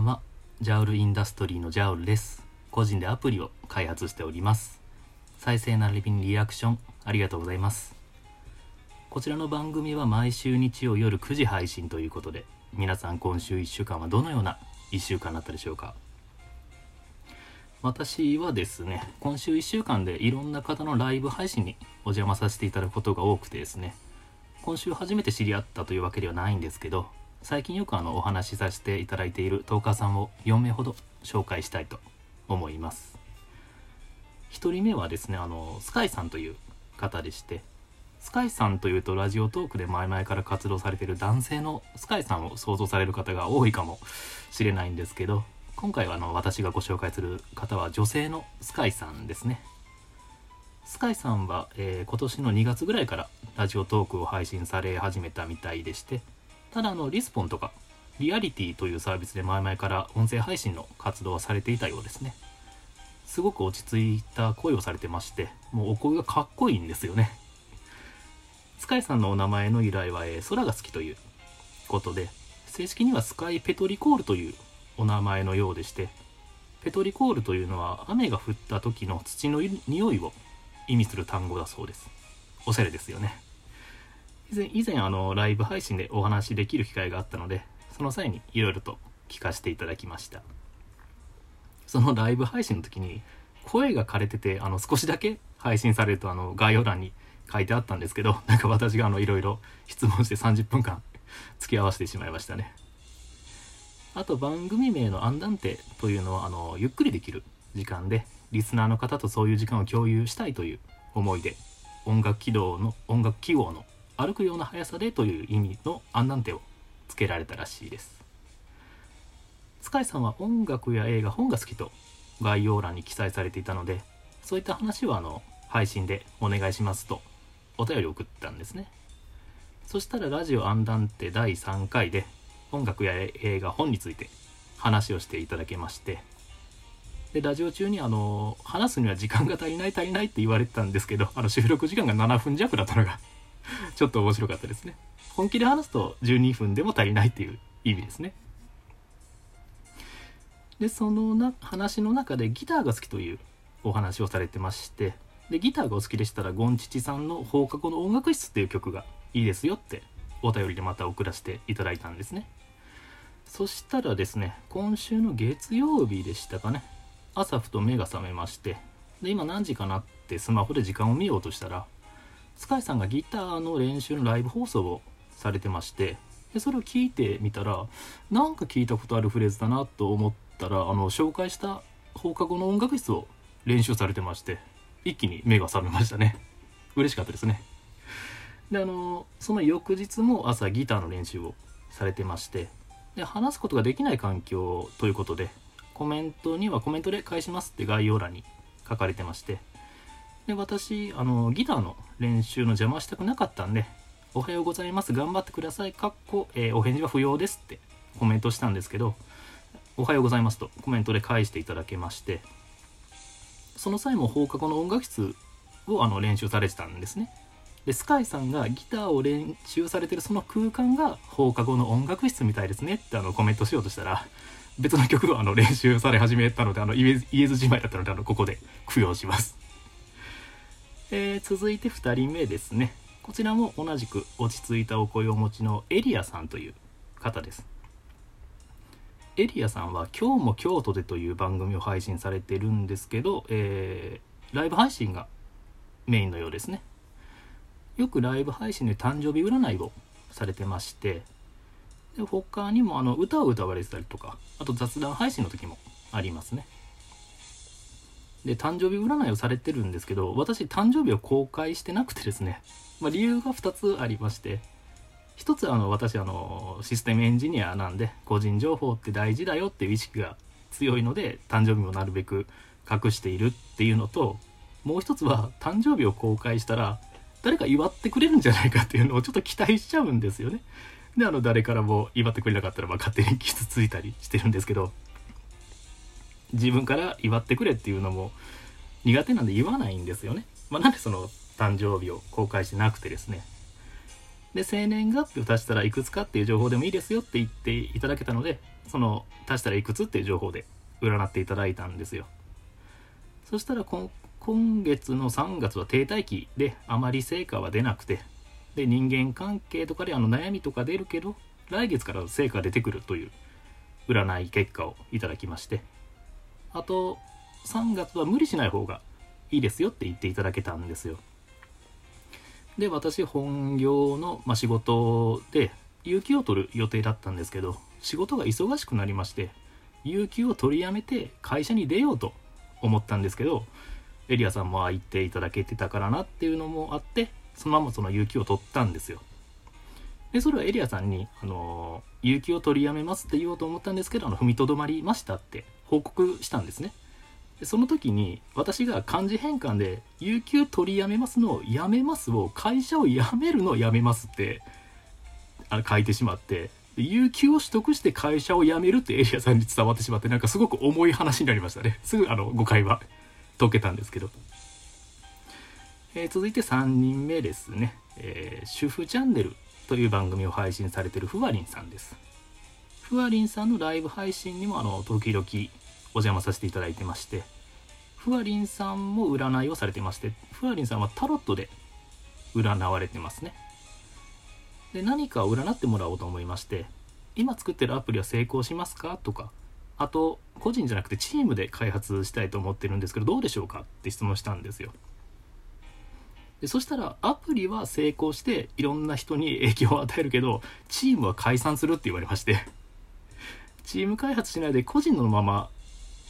んはジャウルインダストリーのジャウルです。個人でアプリを開発しております。再生並びにリアクションありがとうございます。こちらの番組は毎週日曜夜9時配信ということで皆さん今週1週間はどのような1週間だったでしょうか。私はですね今週1週間でいろんな方のライブ配信にお邪魔させていただくことが多くてですね今週初めて知り合ったというわけではないんですけど最近よくあのお話しさせていただいているトーカーさんを4名ほど紹介したいと思います。1人目はですねあのスカイさんという方でしてスカイさんというとラジオトークで前々から活動されている男性のスカイさんを想像される方が多いかもしれないんですけど今回はあの私がご紹介する方は女性のスカイさんですね。スカイさんは、えー、今年の2月ぐらいからラジオトークを配信され始めたみたいでしてただあのリスポンとかリアリティというサービスで前々から音声配信の活動はされていたようですね。すごく落ち着いた声をされてましてもうお声がかっこいいんですよね。スカイさんのお名前の由来は、え、空が好きということで正式にはスカイペトリコールというお名前のようでしてペトリコールというのは雨が降った時の土の匂いを意味する単語だそうです。おしゃれですよね。以前以前あのライブ配信でお話しできる機会があったのでその際にいろいろと聞かせていただきました。そのライブ配信の時に声が枯れててあの少しだけ配信されるとあの概要欄に書いてあったんですけど なんか私がいろいろ質問して30分間 付き合わせてしまいましたね。あと番組名のアンダンテというのはあのゆっくりできる時間でリスナーの方とそういう時間を共有したいという思いで音楽起動の音楽記号の歩くような速さでという意味のアンダンテをつけられたらしいです。塚井さんは音楽や映画本が好きと概要欄に記載されていたのでそういった話はあの配信でお願いしますと。お便り送ったんですね。そしたらラジオアンダンテ第3回で音楽や映画本について話をしていただけまして。でラジオ中にあの話すには時間が足りない足りないって言われてたんですけどあの収録時間が7分弱だったのが ちょっと面白かったですね。本気で話すと12分でも足りないっていう意味ですね。で、そのな話の中でギターが好きというお話をされてまして、で、ギターがお好きでしたら、ゴンチチさんの放課後の音楽室っていう曲がいいですよってお便りでまた送らせていただいたんですね。そしたらですね、今週の月曜日でしたかね、朝ふと目が覚めまして、で、今何時かなってスマホで時間を見ようとしたら、スカイさんがギターの練習のライブ放送をされてましてでそれを聞いてみたらなんか聞いたことあるフレーズだなと思ったらあの紹介した放課後の音楽室を練習されてまして一気に目が覚めましたね。嬉しかったですね。であのその翌日も朝ギターの練習をされてましてで話すことができない環境ということでコメントにはコメントで返しますって概要欄に書かれてましてで私あのギターの練習の邪魔したくなかったんで「おはようございます頑張ってください」かっこ、えー、お返事は不要です」ってコメントしたんですけど「おはようございます」とコメントで返していただけましてその際も放課後の音楽室をあの練習されてたんですね。でスカイさんがギターを練習されてるその空間が放課後の音楽室みたいですねってあのコメントしようとしたら別の曲をあの練習され始めたのであの言えずじまいだったのであのここで供養します。えー、続いて2人目ですね。こちらも同じく落ち着いたお声をお持ちのエリアさんという方です。エリアさんは「今日も京都で」という番組を配信されてるんですけど、えー、ライブ配信がメインのようですね。よくライブ配信で誕生日占いをされてましてで他にもあの歌を歌われてたりとかあと雑談配信の時もありますね。で誕生日占いをされてるんですけど私誕生日を公開してなくてですね、まあ、理由が2つありまして1つはあの私あのシステムエンジニアなんで個人情報って大事だよっていう意識が強いので誕生日もなるべく隠しているっていうのともう1つは誕生日を公開したら誰か祝ってくれるんじゃないかっていうのをちょっと期待しちゃうんですよね。であの誰からも祝ってくれなかったらまあ勝手に傷ついたりしてるんですけど自分から祝ってくれっていうのも苦手なんで言わないんですよね。まあ、なんでその誕生日を公開してなくてですね。で生年月日を足したらいくつかっていう情報でもいいですよって言っていただけたのでその足したらいくつっていう情報で占っていただいたんですよそしたら今月の3月は停滞期であまり成果は出なくてで人間関係とかであの悩みとか出るけど来月から成果出てくるという占い結果をいただきましてあと3月は無理しない方がいいですよって言っていただけたんですよ。で私本業の、まあ、仕事で有給を取る予定だったんですけど仕事が忙しくなりまして有給を取りやめて会社に出ようと思ったんですけどエリアさんも言っていただけてたからなっていうのもあってそのままその有給を取ったんですよ。でそれはエリアさんに、あの有給を取りやめますって言おうと思ったんですけどあの踏みとどまりましたって報告したんですね。でその時に私が漢字変換で「有給取りやめます」の「やめます」を会社を辞めるのやめますってあ書いてしまって有給を取得して会社を辞めるってエリアさんに伝わってしまってなんかすごく重い話になりましたね。すぐあの誤解は解けたんですけど、えー、続いて3人目ですね、えー、主婦チャンネル。という番組を配信されてるふわりんさんです。ふわりんさんのライブ配信にもあの時々お邪魔させていただいてましてふわりんさんも占いをされてましてふわりんさんはタロットで占われてますね。で何かを占ってもらおうと思いまして今作ってるアプリは成功しますか？とかあと個人じゃなくてチームで開発したいと思ってるんですけどどうでしょうか？って質問したんですよ。でそしたらアプリは成功していろんな人に影響を与えるけどチームは解散するって言われまして。チーム開発しないで個人のまま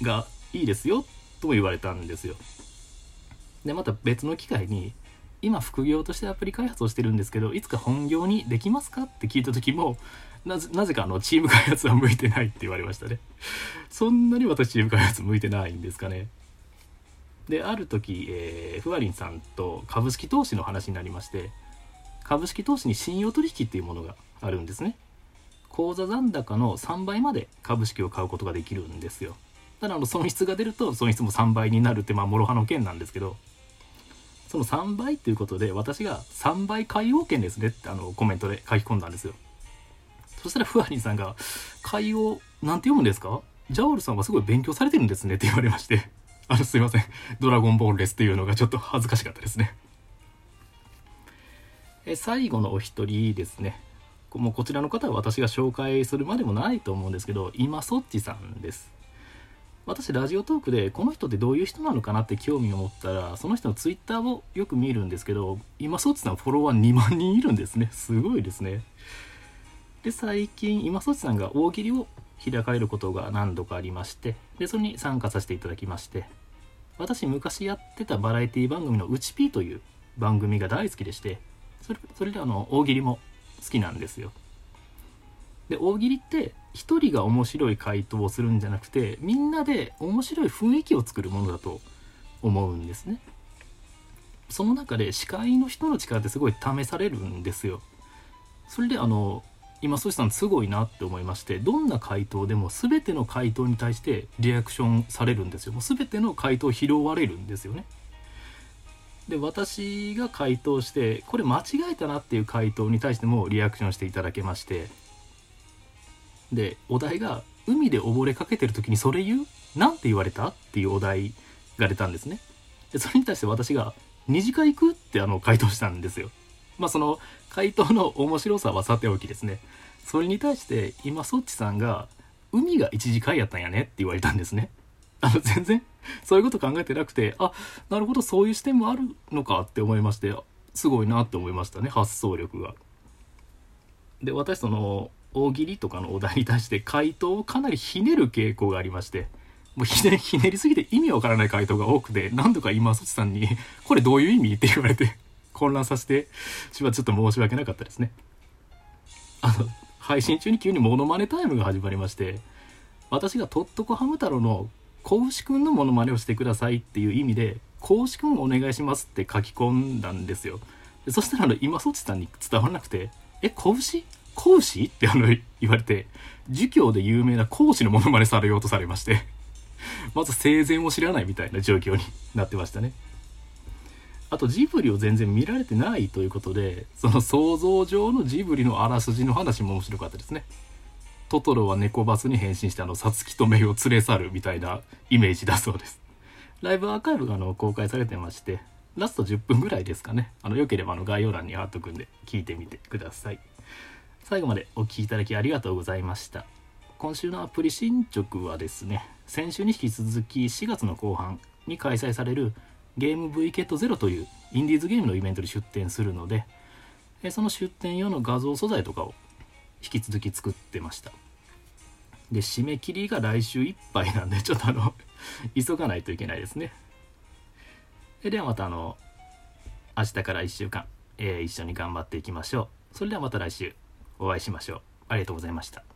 がいいですよとも言われたんですよ。でまた別の機会に今副業としてアプリ開発をしてるんですけどいつか本業にできますかって聞いた時もなぜかあのチーム開発は向いてないって言われましたね。そんなに私チーム開発向いてないんですかね。である時、えー、ふわりんさんと株式投資の話になりまして株式投資に信用取引っていうものがあるんですね。口座残高の3倍まで株式を買うことができるんですよ。ただあの損失が出ると損失も3倍になるってまあ諸刃の剣なんですけどその3倍っていうことで私が3倍買い権ですねってあのコメントで書き込んだんですよ。そしたらふわりんさんが「買いをなんて読むんですか？ジャオルさんはすごい勉強されてるんですね」って言われまして。あの、すいません。ドラゴンボールレスっていうのがちょっと恥ずかしかったですね。え最後のお一人ですね。もうこちらの方は私が紹介するまでもないと思うんですけど、今そっちさんです。私、ラジオトークでこの人ってどういう人なのかなって興味を持ったら、その人のツイッターをよく見るんですけど、今そっちさんフォロワー2万人いるんですね。すごいですね。で、最近、今そっちさんが大喜利を開かれることが何度かありまして、で、それに参加させていただきまして、私昔やってたバラエティ番組の「うちピー」という番組が大好きでしてそれそれであの大喜利も好きなんですよ。で大喜利って一人が面白い回答をするんじゃなくてみんなで面白い雰囲気を作るものだと思うんですね。その中で司会の人の力ってすごい試されるんですよ。それであの今ソシさんすごいなって思いましてどんな回答でも全ての回答に対してリアクションされるんですよ。もう全ての回答拾われるんですよね。で私が回答してこれ間違えたなっていう回答に対してもリアクションしていただけましてでお題が「海で溺れかけてる時にそれ言う？なんて言われた?」っていうお題が出たんですね。でそれに対して私が「二次会行く?」ってあの回答したんですよ。まあその回答の面白さはさておきですねそれに対して今そっちさんが海が一次会やったんやねって言われたんですねあの全然そういうこと考えてなくてあなるほどそういう視点もあるのかって思いましてすごいなって思いましたね発想力がで私その大喜利とかのお題に対して回答をかなりひねる傾向がありましてもうひねひねりすぎて意味わからない回答が多くて何度か今そっちさんに「これどういう意味?」って言われて混乱させてしまちょっと申し訳なかったですね。あの配信中に急にモノマネタイムが始まりまして私がとっとこハム太郎の子牛くんのモノマネをしてくださいっていう意味で子牛くんお願いしますって書き込んだんですよ。そしたらあの今そちさんに伝わらなくてえ子牛子牛ってあの言われて儒教で有名な講師のモノマネされようとされましてまず生前を知らないみたいな状況になってましたね。あとジブリを全然見られてないということでその想像上のジブリのあらすじの話も面白かったですね。トトロは猫バスに変身してあのサツキとメイを連れ去るみたいなイメージだそうです。ライブアーカイブがあの公開されてましてラスト10分ぐらいですかね。あのよければあの概要欄に貼っとくんで聞いてみてください。最後までお聴きいただきありがとうございました。今週のアプリ進捗はですね先週に引き続き4月の後半に開催されるゲーム V ケットゼロというインディーズゲームのイベントに出展するのでその出展用の画像素材とかを引き続き作ってました。で締め切りが来週いっぱいなんで ちょっとあの急がないといけないですね。ではまたあの明日から1週間、えー、一緒に頑張っていきましょう。それではまた来週お会いしましょう。ありがとうございました。